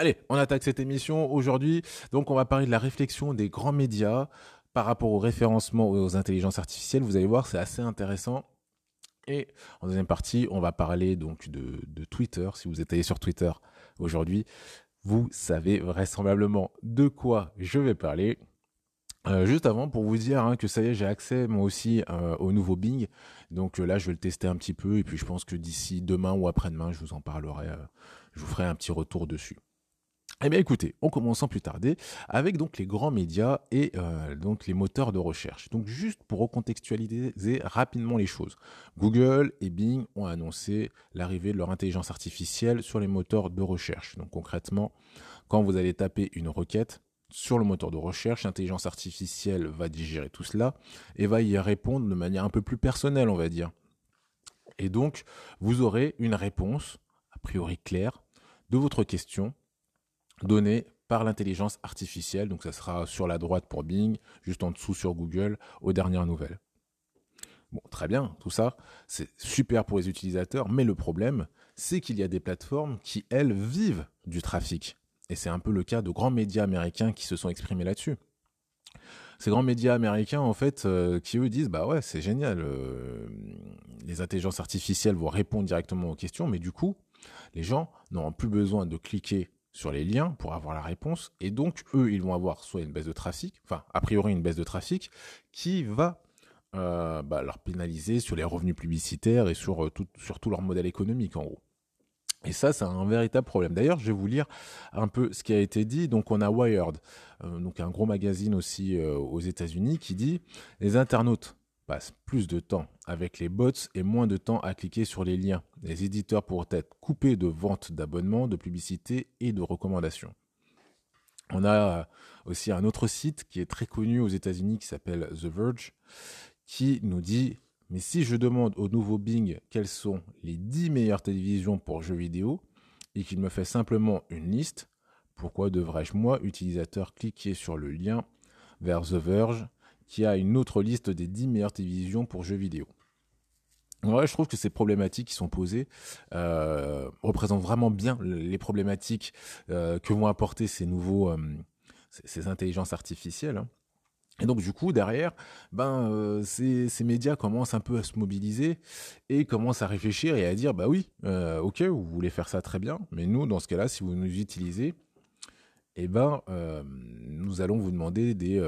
Allez, on attaque cette émission aujourd'hui. Donc, on va parler de la réflexion des grands médias par rapport au référencement aux intelligences artificielles. Vous allez voir, c'est assez intéressant. Et en deuxième partie, on va parler donc de, Twitter. Si vous êtes allé sur Twitter aujourd'hui, vous savez vraisemblablement de quoi je vais parler. Euh, juste avant, pour vous dire hein, que ça y est, j'ai accès moi aussi euh, au nouveau Bing. Donc euh, là, je vais le tester un petit peu. Et puis je pense que d'ici demain ou après-demain, je vous en parlerai. je vous ferai un petit retour dessus. Eh bien écoutez, on commence sans plus tarder avec donc les grands médias et euh, donc les moteurs de recherche. Donc juste pour recontextualiser rapidement les choses, Google et Bing ont annoncé l'arrivée de leur intelligence artificielle sur les moteurs de recherche. Donc concrètement, quand vous allez taper une requête sur le moteur de recherche, l'intelligence artificielle va digérer tout cela et va y répondre de manière un peu plus personnelle, on va dire. Et donc, vous aurez une réponse, a priori claire, de votre question donné par l'intelligence artificielle. Donc ça sera sur la droite pour Bing, juste en dessous sur Google, aux dernières nouvelles. Bon, très bien, tout ça, c'est super pour les utilisateurs, mais le problème, c'est qu'il y a des plateformes qui, elles, vivent du trafic. Et c'est un peu le cas de grands médias américains qui se sont exprimés là-dessus. Ces grands médias américains, en fait, euh, qui eux disent, bah ouais, c'est génial, euh, les intelligences artificielles vont répondre directement aux questions, mais du coup, les gens n'auront plus besoin de cliquer sur les liens pour avoir la réponse. Et donc, eux, ils vont avoir soit une baisse de trafic, enfin, a priori une baisse de trafic, qui va euh, bah, leur pénaliser sur les revenus publicitaires et sur, euh, tout, sur tout leur modèle économique, en gros. Et ça, c'est un véritable problème. D'ailleurs, je vais vous lire un peu ce qui a été dit. Donc, on a Wired, euh, un gros magazine aussi aux États-Unis, qui dit les internautes passe plus de temps avec les bots et moins de temps à cliquer sur les liens. Les éditeurs pourraient être coupés de ventes d'abonnements, de publicités et de recommandations. On a aussi un autre site qui est très connu aux États-Unis qui s'appelle The Verge, qui nous dit Mais si je demande au nouveau Bing quelles sont les 10 meilleures télévisions pour jeux vidéo et qu'il me fait simplement une liste, pourquoi devrais-je, moi, utilisateur, cliquer sur le lien vers The Verge qui a une autre liste des 10 meilleures télévisions pour jeux vidéo. Je trouve que ces problématiques qui sont posées euh, représentent vraiment bien les problématiques euh, que vont apporter ces nouveaux, euh, ces, intelligences artificielles. Hein. Et donc du coup derrière, ben ces, ces, médias commencent un peu à se mobiliser et commencent à réfléchir et à dire bah oui, ok, vous voulez faire ça très bien, mais nous dans ce cas-là, si vous nous utilisez, eh ben nous allons vous demander des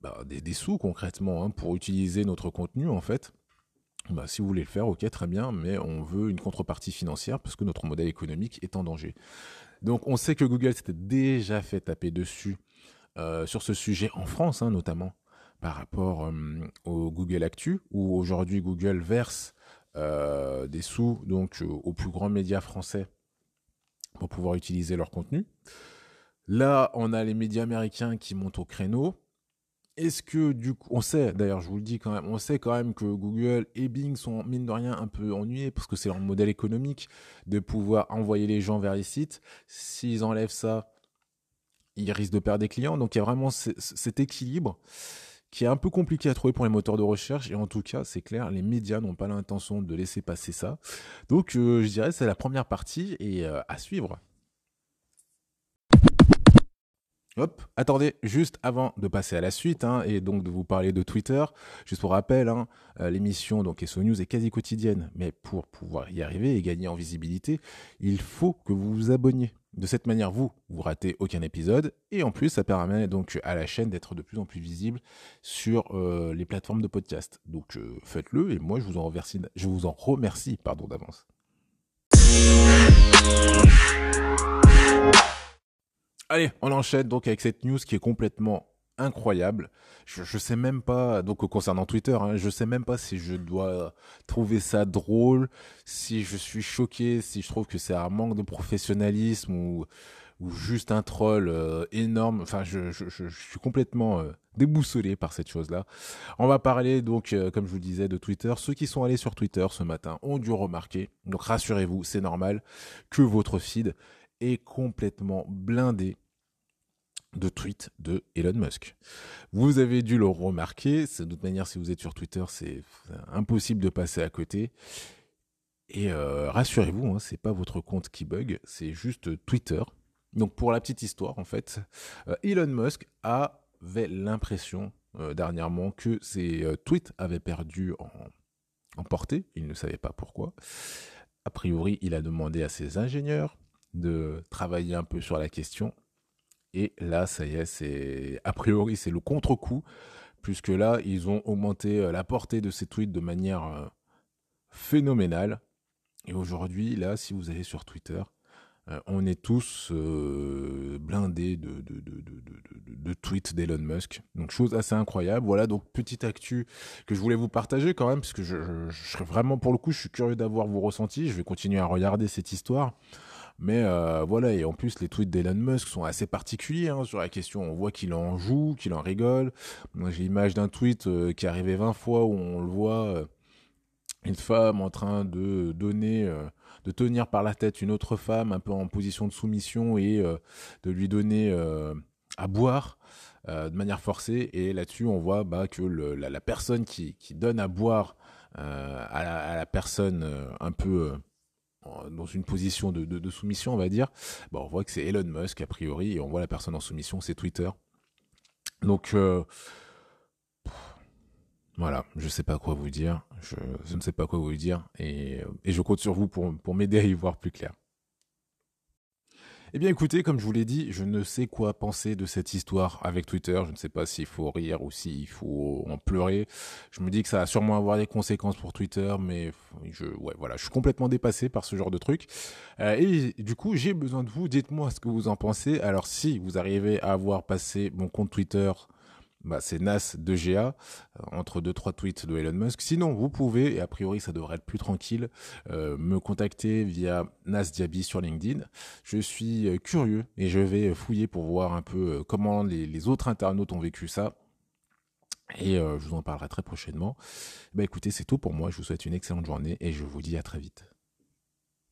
bah, des, sous concrètement hein, pour utiliser notre contenu en fait. Bah, si vous voulez le faire, ok, très bien, mais on veut une contrepartie financière parce que notre modèle économique est en danger. Donc on sait que Google s'était déjà fait taper dessus euh, sur ce sujet en France hein, notamment par rapport euh, au Google Actu où aujourd'hui Google verse euh, des sous donc aux plus grands médias français pour pouvoir utiliser leur contenu. Là, on a les médias américains qui montent au créneau. Est-ce que du coup, on sait, d'ailleurs je vous le dis quand même, on sait quand même que Google et Bing sont mine de rien un peu ennuyés parce que c'est leur modèle économique de pouvoir envoyer les gens vers les sites. S'ils enlèvent ça, ils risquent de perdre des clients. Donc il y a vraiment cet équilibre qui est un peu compliqué à trouver pour les moteurs de recherche. Et en tout cas, c'est clair, les médias n'ont pas l'intention de laisser passer ça. Donc euh, je dirais c'est la première partie et euh, à suivre. Hop, attendez, juste avant de passer à la suite hein, et donc de vous parler de Twitter, juste pour rappel, hein, euh, l'émission donc SO News est quasi quotidienne, mais pour pouvoir y arriver et gagner en visibilité, il faut que vous vous abonniez. De cette manière, vous, vous ratez aucun épisode et en plus, ça permet donc à la chaîne d'être de plus en plus visible sur euh, les plateformes de podcast. Donc euh, faites-le et moi, je vous en remercie, je vous en remercie, pardon d'avance. Allez, on enchaîne donc avec cette news qui est complètement incroyable. Je, je sais même pas, donc concernant Twitter, hein, je sais même pas si je dois trouver ça drôle, si je suis choqué, si je trouve que c'est un manque de professionnalisme ou, juste un troll euh, énorme. Enfin, je, suis complètement euh, déboussolé par cette chose-là. On va parler donc, euh, comme je vous disais, de Twitter. Ceux qui sont allés sur Twitter ce matin ont dû remarquer, donc rassurez-vous, c'est normal, que votre feed est complètement blindé de tweets de Elon Musk. Vous avez dû le remarquer, de toute manière si vous êtes sur Twitter c'est impossible de passer à côté. Et euh, rassurez-vous, hein, c'est pas votre compte qui bug, c'est juste Twitter Donc pour la petite histoire, en fait, Elon Musk avait l'impression dernièrement que ses tweets avaient perdu en, en portée. Il ne savait pas pourquoi. A priori, il a demandé à ses ingénieurs de travailler un peu sur la question. Et là, ça y est, c'est a priori c'est le contre-coup, puisque là, ils ont augmenté la portée de ses tweets de manière phénoménale. Et aujourd'hui, là, si vous allez sur Twitter, euh, on est tous euh, blindés de, de, tweets d'Elon Musk. Donc chose assez incroyable. Voilà, donc petite actu que je voulais vous partager quand même, parce que je, serais vraiment, pour le coup, je suis curieux d'avoir vos ressentis. Je vais continuer à regarder cette histoire. Mais euh, voilà, et en plus, les tweets d'Elon Musk sont assez particuliers hein, sur la question. On voit qu'il en joue, qu'il en rigole. J'ai l'image d'un tweet qui est arrivé 20 fois où on le voit une femme en train de donner, euh, de tenir par la tête une autre femme un peu en position de soumission et euh, de lui donner euh, à boire de manière forcée. Et là-dessus, on voit bah, que le, la, personne qui, qui, donne à boire à la, à, la, personne un peu dans une position de, de, soumission, on va dire, bah, on voit que c'est Elon Musk a priori, et on voit la personne en soumission, c'est Twitter. Donc voilà, je sais pas quoi vous dire, je, ne sais pas quoi vous dire, et, je compte sur vous pour, pour m'aider à y voir plus clair. Eh bien écoutez, comme je vous l'ai dit, je ne sais quoi penser de cette histoire avec Twitter. Je ne sais pas s'il faut rire ou s'il faut en pleurer. Je me dis que ça va sûrement avoir des conséquences pour Twitter, mais je, ouais, voilà, je suis complètement dépassé par ce genre de truc. Euh, et du coup, j'ai besoin de vous. Dites-moi ce que vous en pensez. Alors si vous arrivez à avoir passé mon compte Twitter bah, c'est Nas de GA, euh, entre deux trois tweets de Elon Musk. Sinon, vous pouvez, et a priori ça devrait être plus tranquille, euh, me contacter via Nas Diaby sur LinkedIn. Je suis euh, curieux et je vais fouiller pour voir un peu comment les, autres internautes ont vécu ça. Et je vous en parlerai très prochainement. Bah écoutez, c'est tout pour moi. Je vous souhaite une excellente journée et je vous dis à très vite.